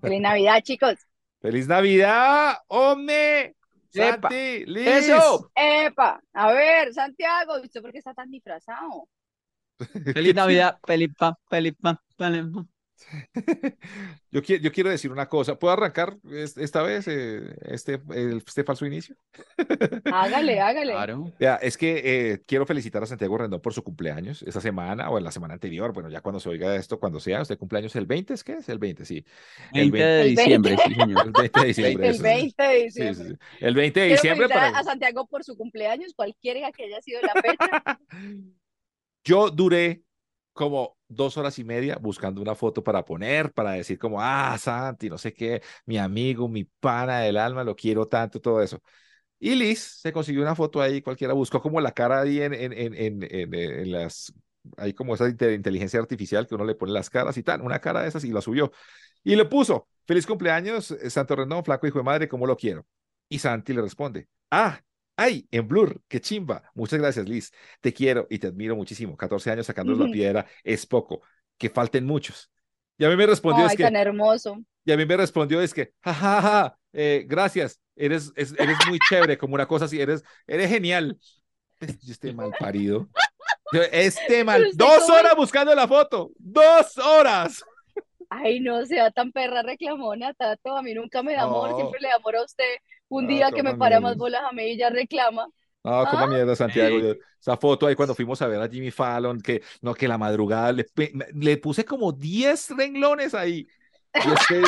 Feliz Navidad, chicos. ¡Feliz Navidad, hombre! Epa, Santi, Liz. ¡Eso! Epa, a ver, Santiago, ¿y ¿usted por qué está tan disfrazado? Feliz Navidad, feliz pa, feliz pa, feliz pa. Yo, qui- yo quiero decir una cosa. ¿Puedo arrancar es- esta vez eh, este, el- este falso inicio? Hágale, hágale. Claro. Ya, es que eh, quiero felicitar a Santiago Rendón por su cumpleaños esta semana o en la semana anterior. Bueno, ya cuando se oiga esto, cuando sea, usted cumpleaños el 20, ¿es qué es? El 20, sí. El 20 de diciembre, 20. sí, señor. El 20 de diciembre. El eso. 20 de Sí, diciembre. sí, sí. El 20 de Quiero diciembre felicitar para... a Santiago por su cumpleaños, cualquiera que haya sido la fecha. Yo duré como dos horas y media buscando una foto para poner, para decir como, ah, Santi, no sé qué, mi amigo, mi pana del alma, lo quiero tanto, todo eso. Y Liz se consiguió una foto ahí, cualquiera buscó como la cara ahí en, en, en, en, en- las, hay como esa inte- inteligencia artificial que uno le pone las caras y tal, una cara de esas y la subió. Y le puso, feliz cumpleaños, eh, Santo Rendón, flaco hijo de madre, ¿cómo lo quiero? Y Santi le responde, ah, ay, en Blur, qué chimba. Muchas gracias, Liz. Te quiero y te admiro muchísimo. 14 años sacándonos la piedra es poco. Que falten muchos. Y a mí me respondió, Ay, es que, tan hermoso. y a mí me respondió, es que, jajaja, eh, gracias, eres, es- eres muy chévere, como una cosa así, eres, eres genial. Yo Este mal parido. Yo, Este mal, dos cómo- horas buscando la foto, dos horas. Ay, no sea tan perra reclamona, Tato. A mí nunca me da amor, siempre le da amor a usted. Un Ah, día que me para más bolas a mí y ya reclama. No, como Ah. mierda, Santiago. Sí. esa foto ahí cuando fuimos a ver a Jimmy Fallon, que no, que la madrugada le, le puse como 10 renglones ahí. Y este,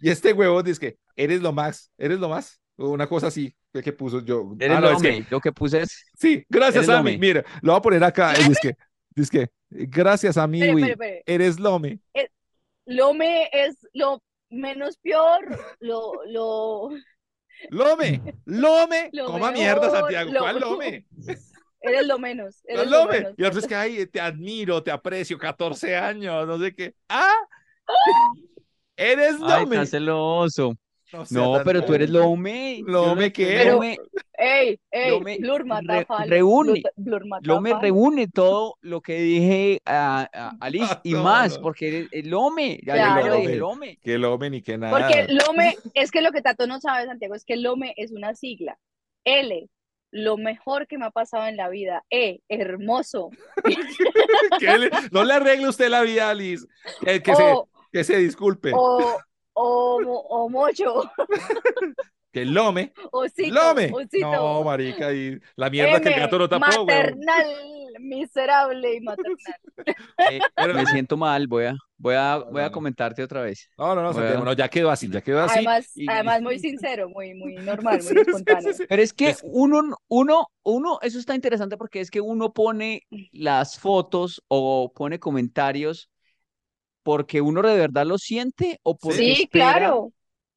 y este huevón dice que eres lo más, eres lo más. o Una cosa así que, que puso yo. Eres Ah, no, lo, es que- lo que puse es. sí, gracias a mí. Mira, lo voy a poner acá. Dice que, dice que, gracias a mí, Espere, güey, espere, espere. eres Lome. Lome es lo menos peor, lo, lo, Lome, Lome, Lo coma mierda, Santiago. lo- ¿Cuál Lome? eres lo menos, ¿Cuál eres lo Lome? menos. Y otro es que, ay, te admiro, te aprecio, 14 años, no sé qué. Ah, eres Ay, Lome. tan celoso. No, pero tú eres Lome. Lome, ¿qué? Pero- Lome, Ey, ey, Lome re- reúne. Lome reúne todo lo que dije a, a, a Liz y No, más, no. porque eres el Lome. Ya Claro. yo le dije Lome. Que Lome ni que nada. Porque Lome, es que lo que Tato no sabe, Santiago, es que Lome es una sigla. L, lo mejor que me ha pasado en la vida. E, hermoso. Le- no le arregle usted la vida a Liz. Que, se, que se disculpe. o, o, mo- o mocho. Que Lome. Osito. Lome. Osito. No, marica, y la mierda que el gato no tapó, maternal, miserable y maternal. Eh, Pero- me siento mal, voy a, voy a, No, voy a comentarte otra vez. No, no, no, ya quedó así, ya quedó así. Además, y- además muy sincero, muy, muy normal, muy espontáneo. sí, sí. Pero es que uno, uno, uno, eso está interesante porque es que uno pone las fotos o pone comentarios porque uno de verdad lo siente o porque Sí, espera, claro.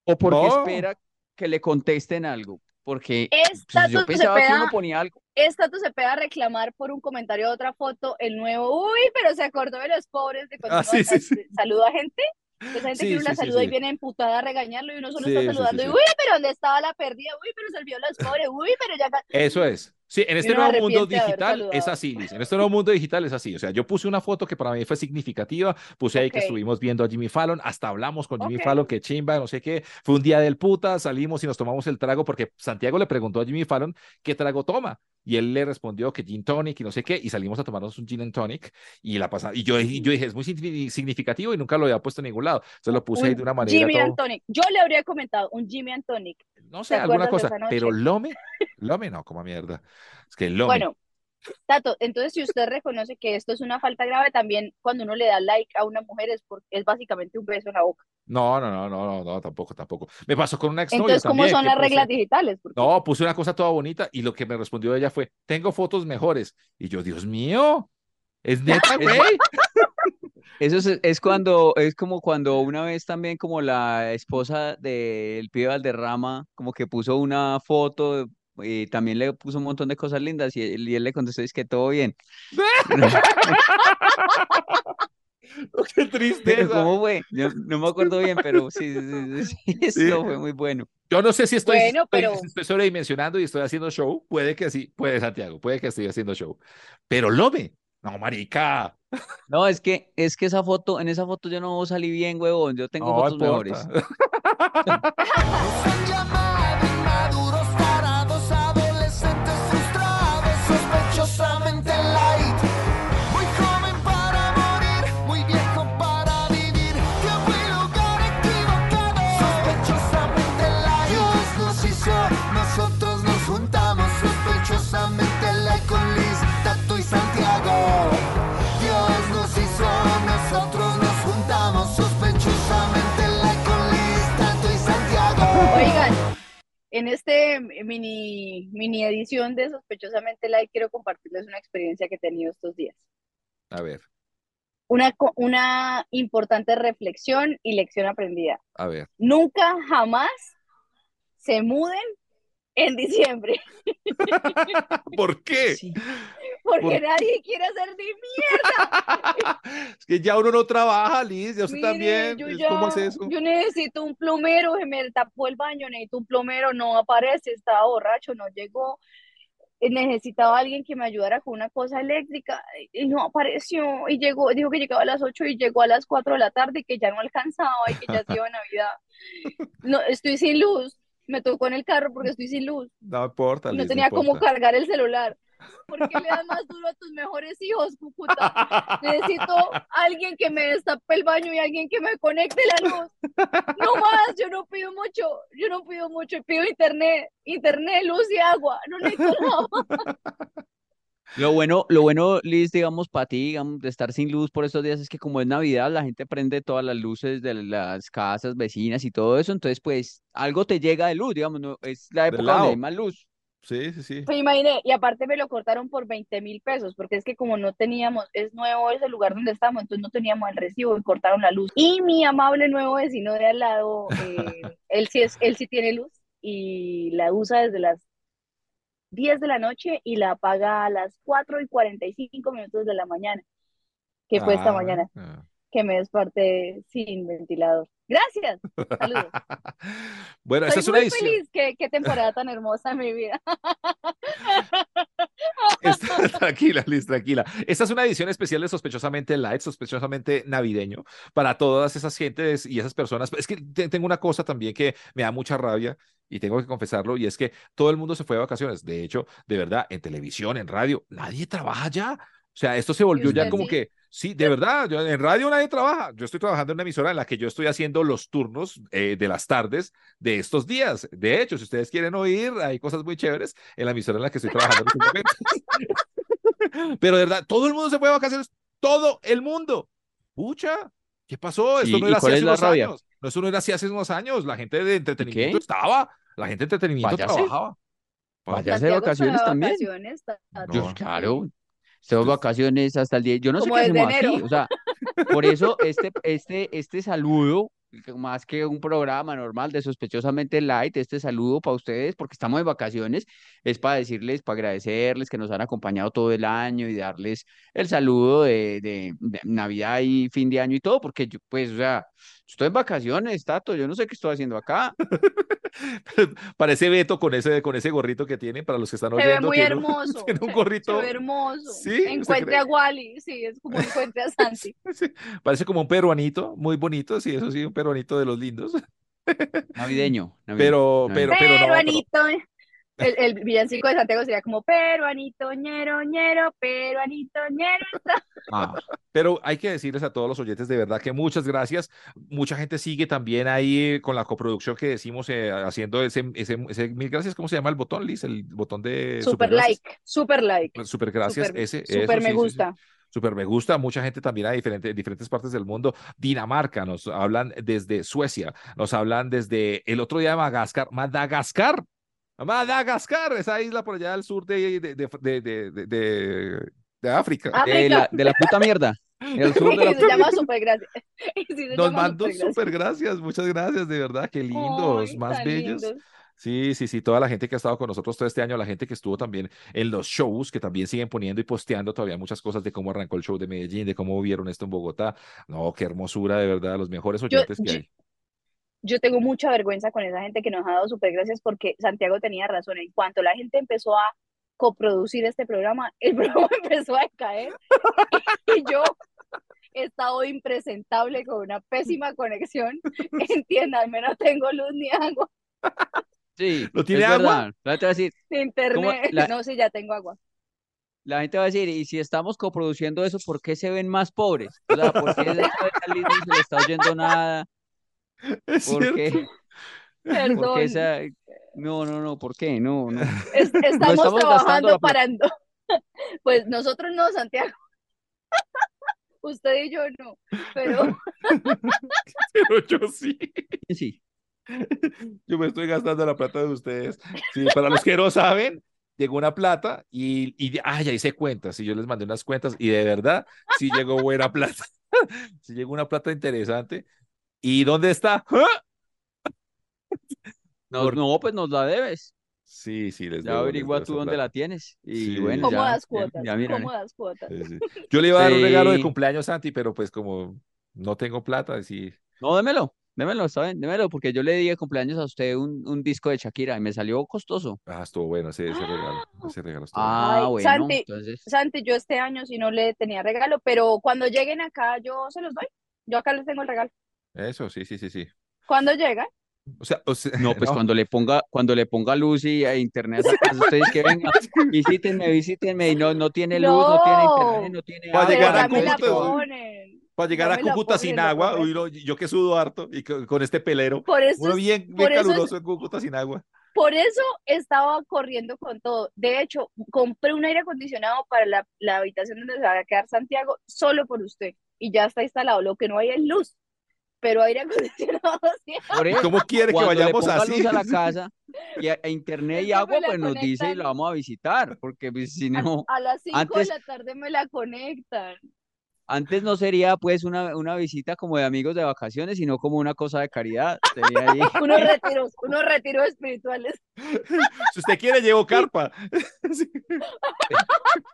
o porque No. espera que le contesten algo. Porque pues, yo pensaba que Cepeda- uno ponía algo. Esta tú se pega a reclamar por un comentario de otra foto, el nuevo, uy, pero se acordó de los pobres de cuando Ah, uno sí, sí, a- sí. saluda a gente. Esa gente Sí, que uno la saluda y sí. viene emputada a regañarlo y uno solo Sí, está saludando sí. y uy, pero ¿dónde estaba la perdida? Uy, pero se olvidó los pobres, uy, pero ya... ca-". Eso es. Sí, en este nuevo mundo digital es así, Liz. En este nuevo mundo digital es así. O sea, yo puse una foto que para mí fue significativa. Puse ahí que estuvimos viendo a Jimmy Fallon. Hasta hablamos con Jimmy. Fallon, que chimba, no sé qué. Fue un día del puta. Salimos y nos tomamos el trago porque Santiago le preguntó a Jimmy Fallon qué trago toma. Y él le respondió que gin tonic y no sé qué. Y salimos a tomarnos un gin and tonic. Y la pasamos. Y yo, y yo dije, es muy signifi- significativo y nunca lo había puesto en ningún lado. Entonces lo puse ahí de una manera. Jimmy todo- and Tonic. Yo le habría comentado un Jimmy and Tonic. no sé, ¿Te alguna cosa. Pero? Lome, Lome no, como mierda. Es que Lome. Bueno, Tato, entonces si usted reconoce que esto es una falta grave, también cuando uno le da like a una mujer es, porque es básicamente un beso en la boca. No, no, no, no, no, no, tampoco, tampoco. Me pasó con una exnovia Entonces, ¿cómo también, son las puse- reglas digitales? Porque- No, puse una cosa toda bonita y lo que me respondió ella fue, tengo fotos mejores. Y yo, Dios mío, es neta, güey. Eso es, es cuando, es como cuando una vez también como la esposa del pibe Valderrama, como que puso una foto y también le puso un montón de cosas lindas y él, y él le contestó, es que todo bien. Qué tristeza. ¿Cómo fue? Yo no me acuerdo bien, pero sí, sí, sí, sí, Sí. eso fue muy bueno. Yo no sé si estoy, Bueno, estoy- pero- si estoy sobredimensionando y estoy haciendo show. Puede que sí, puede Santiago, puede que estoy haciendo show. Pero Lome, No, marica. No, es que, es que esa foto, en esa foto yo no salí bien, huevón. Yo tengo No fotos mejores. importa. Nos en este mini, mini edición de Sospechosamente Light quiero compartirles una experiencia que he tenido estos días. A ver, Una, una importante reflexión y lección aprendida. a ver. Nunca, jamás se muden en diciembre, ¿Por qué? Sí. porque Por- nadie quiere hacer ni mierda. Es que ya uno no trabaja, Liz, ya usted Mire, también. yo ya, ¿Cómo es eso? yo necesito un plomero, se me tapó el baño, necesito un plomero, no aparece, estaba borracho, no llegó. Eh, Necesitaba alguien que me ayudara con una cosa eléctrica y no apareció. Y llegó, dijo que llegaba a las 8 y llegó a las 4 de la tarde y que ya no alcanzaba y que ya se iba a Navidad. No, estoy sin luz. Me tocó en el carro porque estoy sin luz. No importa, No Liz, no tenía cómo cargar el celular. ¿Por qué le das más duro a tus mejores hijos, Cúcuta? Necesito alguien que me destape el baño y alguien que me conecte la luz. No más, yo no pido mucho, yo no pido mucho, pido internet, internet, luz y agua, no necesito nada. Lo bueno, lo bueno, Liz, digamos, para ti, digamos, de estar sin luz por estos días es que como es Navidad, la gente prende todas las luces de las casas vecinas y todo eso, entonces pues algo te llega de luz, digamos, no, es la época donde hay más luz. Sí, sí, sí. Pues imaginé, y aparte me lo cortaron por 20 mil pesos, porque es que como no teníamos, es nuevo ese lugar donde estamos, entonces no teníamos el recibo y cortaron la luz. Y mi amable nuevo vecino de al lado, eh, él sí es, él sí tiene luz y la usa desde las 10 de la noche y la apaga a las 4 y 45 minutos de la mañana, que fue esta Ah, mañana, ah. que me desperté sin ventilador. Gracias, saludos. Bueno, esta Soy es una muy edición. feliz, qué, qué temporada tan hermosa en mi vida. Tranquila, Liz, tranquila. Esta es una edición especial de Sospechosamente Light, sospechosamente navideño, para todas esas gentes y esas personas. Es que te- tengo una cosa también que me da mucha rabia y tengo que confesarlo, y es que todo el mundo se fue de vacaciones. De hecho, de verdad, en televisión, en radio, nadie trabaja ya. O sea, esto se volvió ya como sí? que, sí, de verdad, yo- en radio nadie trabaja. Yo estoy trabajando en una emisora en la que yo estoy haciendo los turnos eh, de las tardes de estos días. De hecho, si ustedes quieren oír, hay cosas muy chéveres en la emisora en la que estoy trabajando. Pero de verdad, todo el mundo se fue de vacaciones, todo el mundo. Pucha, ¿qué pasó? Esto ¿Y- no era así cuál es hace la unos rabia? años. No, eso no era así hace unos años. La gente de entretenimiento qué? estaba, la gente de entretenimiento Váyase. trabajaba. Váyase de está vacaciones también. vacaciones, No. claro, tengo vacaciones hasta el día. Yo no sé qué hacemos aquí. enero. O sea, por eso este, este, este saludo, más que un programa normal de sospechosamente light, este saludo para ustedes, porque estamos de vacaciones, es para decirles, para agradecerles que nos han acompañado todo el año y darles el saludo de, de, de Navidad y fin de año y todo, porque yo, pues, o sea, estoy en vacaciones, Tato, yo no sé qué estoy haciendo acá. Parece Beto con ese, con ese gorrito que tiene, para los que están Se ve oyendo. muy tiene un- hermoso. tiene un se- gorrito. Se ve hermoso. Sí, ¿usted Encuentre a Wally. Sí, es como encuentre a Santi. Sí, parece como un peruanito, muy bonito, sí, eso sí, un peruanito de los lindos. Navideño, navideño, Pero, navideño. pero, pero no, pero- Peruanito. El, el villancico de Santiago sería como peruanito, ñero, ñero, peruanito, ñero. Ah, Pero hay que decirles a todos los oyentes de verdad que muchas gracias. Mucha gente sigue también ahí con la coproducción que decimos eh, haciendo ese, ese, ese mil gracias. ¿Cómo se llama el botón, Liz? El botón de Super like, super like. Super gracias. Super, ese, super eso, me sí, sí, sí. Super me gusta, mucha gente también a diferentes, diferentes partes del mundo. Dinamarca, nos hablan desde Suecia, nos hablan desde el otro día de Madagascar. Madagascar, Madagascar, esa isla por allá al sur de, de, de, de, de, de- de- de África. De la, de la puta mierda. El sur de la se llama super gracias. Sí, se Nos mandó súper gracias, muchas gracias, de verdad, qué lindos, Ay, más bellos. lindos. Sí, sí, sí, toda la gente que ha estado con nosotros todo este año, la gente que estuvo también en los shows, que también siguen poniendo y posteando todavía muchas cosas de cómo arrancó el show de Medellín, de cómo vieron esto en Bogotá. No, qué hermosura, de verdad, los mejores Yo, oyentes que yo, hay. yo tengo mucha vergüenza con esa gente que nos ha dado super gracias porque Santiago tenía razón. En cuanto la gente empezó a coproducir este programa, el programa empezó a caer y yo he estado impresentable con una pésima conexión. Entiéndanme, no tengo luz ni agua, Sí, ¿Lo tiene es agua? verdad. La gente va a decir, internet. la- No, sí, ya tengo agua. la gente va a decir, y si estamos coproduciendo eso, ¿por qué se ven más pobres? O sea, ¿por qué no se le está oyendo nada? Es ¿Por cierto. qué? ¿Por Perdón. qué esa... No, no, no, ¿por qué? No, no. Es- estamos estamos gastando la trabajando plata. para... no- Pues nosotros no, Santiago. Usted y yo no, pero Pero yo sí. Sí. Yo me estoy gastando la plata de ustedes. Sí, para los que no saben, llegó una plata y, y ah, ya hice cuentas. Y yo les mandé unas cuentas y de verdad, sí llegó buena plata. Sí llegó una plata interesante. ¿Y dónde está? ¡Ah! No, Por- no, pues nos la debes. Sí, sí, les Ya averigua tú dónde la tienes. Y Sí. bueno, ya, ya, cuotas, ya miran. cómodas cuotas. Sí, sí. Yo le iba a dar un regalo de cumpleaños, Santi, pero pues como no tengo plata, sí. No, démelo, démelo, está bien, démelo, porque yo le di de cumpleaños a usted un, un disco de Shakira y me salió costoso. Ah, estuvo bueno ese, ese regalo. Ese regalo estuvo Ah, Ay, bueno, Santi, entonces. Santi, yo este año si no le tenía regalo, pero cuando lleguen acá yo se los doy. Yo acá les tengo el regalo. Eso, sí, sí, sí, sí. Cuando llegan, O sea, o sea, No, pues cuando le ponga, cuando le ponga luz y a internet a casa, ustedes que vengan, visítenme, visítenme, y no, no tiene luz, no, tiene internet, No. tiene Va a llegar a ya ¿no? para llegar ya a Cúcuta sin agua, uy, no, yo que sudo harto y co- con este pelero, Por eso, uno es- bien, bien por eso es- caluroso en Cúcuta sin agua. por eso estaba corriendo con todo. De hecho, compré un aire acondicionado para la, la habitación donde se va a quedar Santiago solo por usted. Y ya está instalado. Lo que no hay es luz, pero aire acondicionado sí. Por ¿Y eso, cómo quiere que le vayamos ponga así? luz a la casa y a, a internet y agua, pues nos dice y la vamos a visitar, porque pues, si no, A, a las 5 antes- de la tarde me la conectan. Antes no sería pues una, una visita como de amigos de vacaciones, sino como una cosa de caridad. Sería ahí. Unos retiros, unos retiros espirituales. Si usted quiere, llevo carpa. Sí.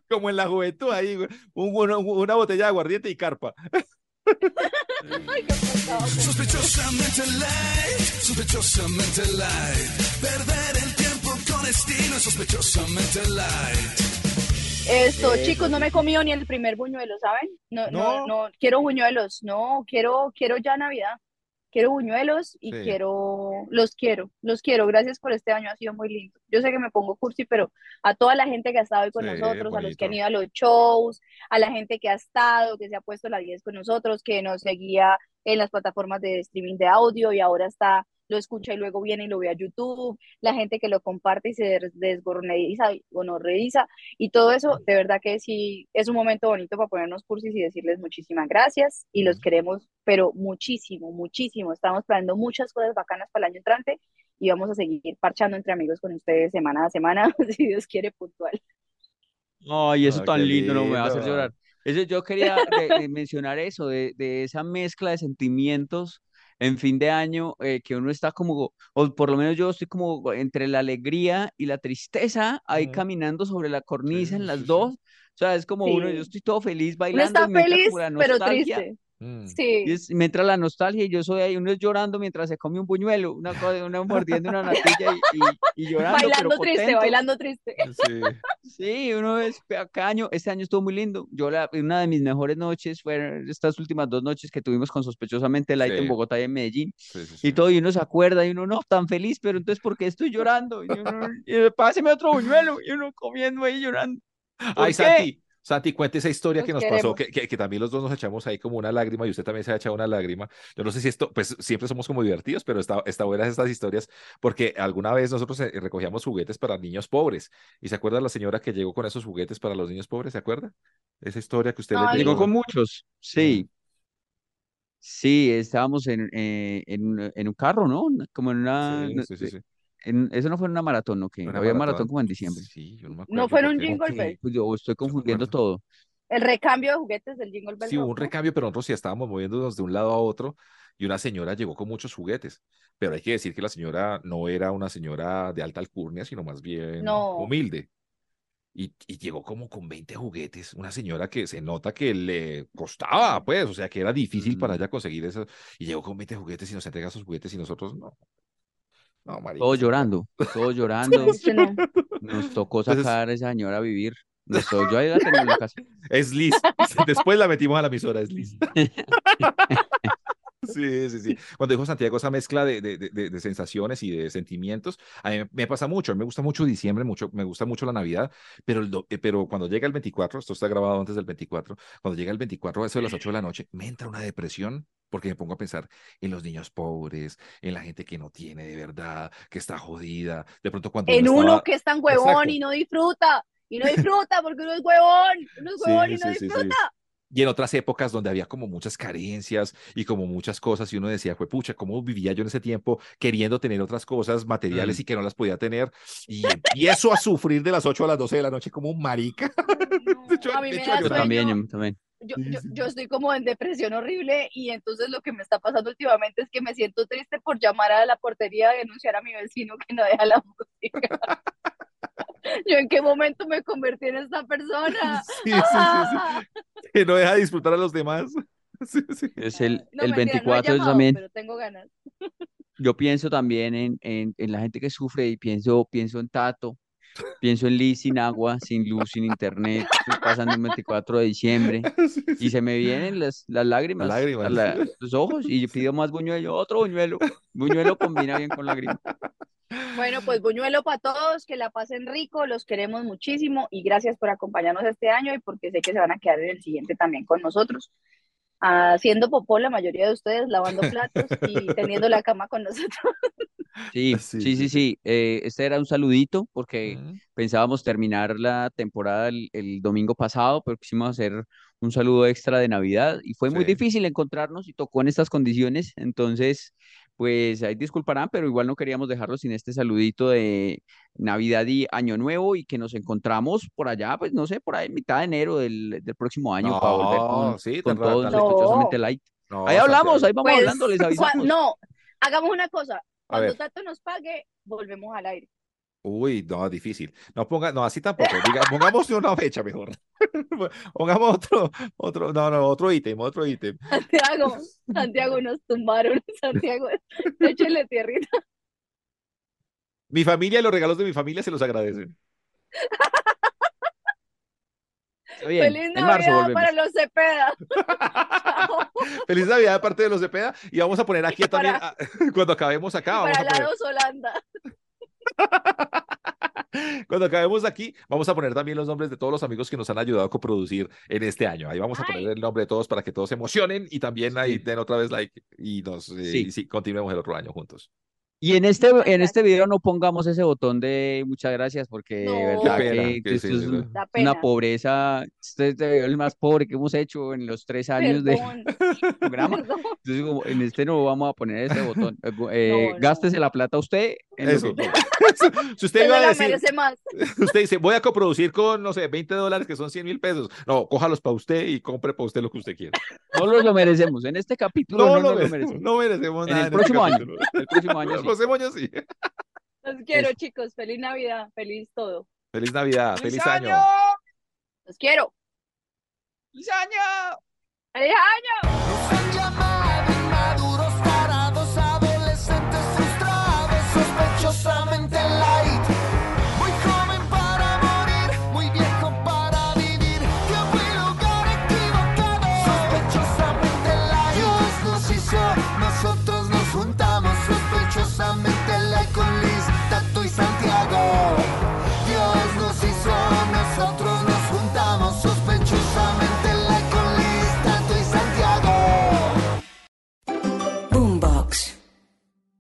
Como en la juventud ahí. Un- una, una botella de aguardiente y carpa. Ay, qué pecado. Sospechosamente light, sospechosamente light. Perder el tiempo con estilo, es sospechosamente light. Esto, Eso chicos, no me he comido ni el primer buñuelo, ¿saben? No, no, No. no, quiero buñuelos, no, quiero, quiero ya Navidad. Quiero buñuelos y Sí. quiero, los quiero, los quiero. Gracias por este año, ha sido muy lindo. Yo sé que me pongo cursi, pero a toda la gente que ha estado hoy con Sí, nosotros, a los que han ido a los shows, a la gente que ha estado, que se ha puesto la 10 con nosotros, que nos seguía en las plataformas de streaming de audio y ahora está, lo escucha y luego viene y lo ve a YouTube, la gente que lo comparte y se des- desgorneriza o no revisa y todo eso, de verdad que sí, es un momento bonito para ponernos cursis y decirles muchísimas gracias y los queremos, pero muchísimo, muchísimo. Estamos planeando muchas cosas bacanas para el año entrante y vamos a seguir parchando entre amigos con ustedes semana a semana, si Dios quiere, puntual. Ay, eso Ah, tan qué lindo, no me va a hacer lindo. llorar. Eso, yo quería de- de mencionar eso, de, de esa mezcla de sentimientos en fin de año, eh, que uno está como, o por lo menos yo estoy como entre la alegría y la tristeza, ahí caminando sobre la cornisa en sí, las sí. dos. O sea, es como uno, yo estoy todo feliz Uno bailando está me entra feliz, pero triste. Mm. Sí. Y es- me entra la nostalgia y yo soy ahí, uno es llorando mientras se come un buñuelo, una cosa, una mordiendo una natilla y, y, y llorando, pero Bailando triste, contento. bailando triste. Sí. Sí, uno es cada año. Este año estuvo muy lindo. Yo la, una de mis mejores noches fueron estas últimas dos noches que tuvimos con sospechosamente Light en Sí. Bogotá y en Medellín. Sí, sí, Y todo, y uno se acuerda, y uno no, tan feliz, pero entonces, ¿por qué estoy llorando? Y uno, y, páseme otro buñuelo, y uno comiendo ahí llorando. ¿Por Ay, qué? Santi, Santi, cuente esa historia que nos pasó, que, que, que también los dos nos echamos ahí como una lágrima y usted también se ha echado una lágrima. Yo no sé si esto, pues siempre somos como divertidos, pero está, está buenas estas historias porque alguna vez nosotros eh, recogíamos juguetes para niños pobres. ¿Y se acuerda la señora que llegó con esos juguetes para los niños pobres? ¿Se acuerda? Esa historia que usted le Llegó con muchos, sí. Sí, estábamos en, eh, en, un- en un carro, ¿no? Como en una... Sí, sí, sí, sí. En- eso no fue en una maratón, ¿no? Que había maratón maratón. como en diciembre. Sí, yo no me No acuerdo fue en por un qué. jingle bell. pues yo estoy confundiendo todo. El recambio de juguetes del Jingle Bell Sí, hubo un ¿no? recambio, pero nosotros sí estábamos moviéndonos de un lado a otro y una señora llegó con muchos juguetes. Pero hay que decir que la señora no era una señora de alta alcurnia, sino más bien No. humilde. Y, y llegó como con 20 juguetes, una señora que se nota que le costaba, pues, o sea, que era difícil para Mm. ella conseguir eso. Y llegó con 20 juguetes y nos entrega esos juguetes y nosotros no. No, marica, Todos llorando, todos llorando. No. Nos tocó sacar a esa señora a vivir. Nos to- yo ahí la tenía en la casa. Es Liz. Después la metimos a la emisora, es Liz. Sí, sí, sí. Cuando dijo Santiago esa mezcla de, de, de, de sensaciones y de sentimientos, a mí me pasa mucho. A mí me gusta mucho diciembre, mucho, me gusta mucho la Navidad, pero, el do- eh, pero cuando llega el 24, esto está grabado antes del 24, cuando llega el 24 a eso de las 8 de la noche, me entra una depresión porque me pongo a pensar en los niños pobres, en la gente que no tiene de verdad, que está jodida. De pronto cuando En uno uno estaba- que es tan huevón Exacto. y no disfruta. Y no disfruta porque uno es huevón. Uno es Sí, huevón y no sí, sí, sí. Y en otras épocas donde había como muchas carencias y como muchas cosas y uno decía, fue pucha, ¿cómo vivía yo en ese tiempo queriendo tener otras cosas materiales Mm. y que no las podía tener? Y empiezo a sufrir de las 8 a las 12 de la noche como un marica. De hecho, No, a mí de hecho, da yo Yo también, yo también. Yo, Sí, yo, sí. yo estoy como en depresión horrible y entonces lo que me está pasando últimamente es que me siento triste por llamar a la portería a denunciar a mi vecino que no deja la música. Yo en qué momento me convertí en esta persona. Sí, sí, sí, sí. Que no deja de disfrutar a los demás. Sí, sí. Es el, No, el mentira, no he 24 yo llamado, también. pero tengo ganas. Yo pienso también en, en, en la gente que sufre y pienso, pienso en Tato, pienso en Liz sin agua, sin luz, sin internet, estoy pasando el 24 de diciembre Sí, y se me vienen las, las lágrimas, Las lágrimas. a la- los ojos y pido más buñuelo, otro buñuelo. Buñuelo combina bien con lágrimas. Bueno, pues buñuelo para todos, que la pasen rico, los queremos muchísimo y gracias por acompañarnos este año y porque sé que se van a quedar en el siguiente también con nosotros, haciendo popó la mayoría de ustedes, lavando platos y teniendo la cama con nosotros. Sí, Sí, sí, sí, eh, este era un saludito porque pensábamos terminar la temporada el, el domingo pasado, pero quisimos hacer un saludo extra de Navidad y fue muy difícil encontrarnos y tocó en estas condiciones. Entonces, pues ahí disculparán, pero igual no queríamos dejarlo sin este saludito de Navidad y Año Nuevo y que nos encontramos por allá, pues no sé, por ahí mitad de enero del, del próximo año para volver con, sí, con tan todo rápido. sospechosamente light. No, Ahí hablamos, ahí vamos Pues, hablando, les avisamos. no, hagamos una cosa, cuando. Tato nos pague, volvemos al aire. Uy, no, difícil. No ponga, no, así tampoco. Diga, pongamos una fecha mejor. Pongamos otro, otro, no, no, otro ítem, otro ítem. Santiago, Santiago nos tumbaron, Santiago, échale tierrita. Mi familia y los regalos de mi familia se los agradecen. Bien, Feliz Navidad para los Cepeda. Feliz Navidad de parte de los Cepeda y vamos a poner aquí Y también, para- cuando acabemos acá, vamos para a la poner, dos Holanda. cuando acabemos aquí, vamos a poner también los nombres de todos los amigos que nos han ayudado a coproducir en este año. Ahí vamos a poner Ay. el nombre de todos para que todos se emocionen y también ahí den otra vez like y nos, eh, Sí. y sí, continuemos el otro año juntos. Y en este, en este video no pongamos ese botón de muchas gracias porque de No. verdad Qué pena, que que esto sí, es una pena. pobreza, este es de- el más pobre que hemos hecho en los tres años de programa. Entonces, como en este no vamos a poner ese botón. Eh, eh, No, no. Gástese la plata usted en Eso. si usted iba a decir, usted dice, voy a coproducir con, no sé, 20 dólares que son 100 mil pesos. No, cójalos para usted y compre para usted lo que usted quiera. No nos lo merecemos. En este capítulo No, no, lo nos lo merecemos, no merecemos En nada. el este próximo año. El próximo año El sí. Año sí. Los quiero, chicos. Feliz Navidad. Feliz todo. Feliz Navidad, feliz, año. Los quiero. ¡Feliz año! ¡Feliz año!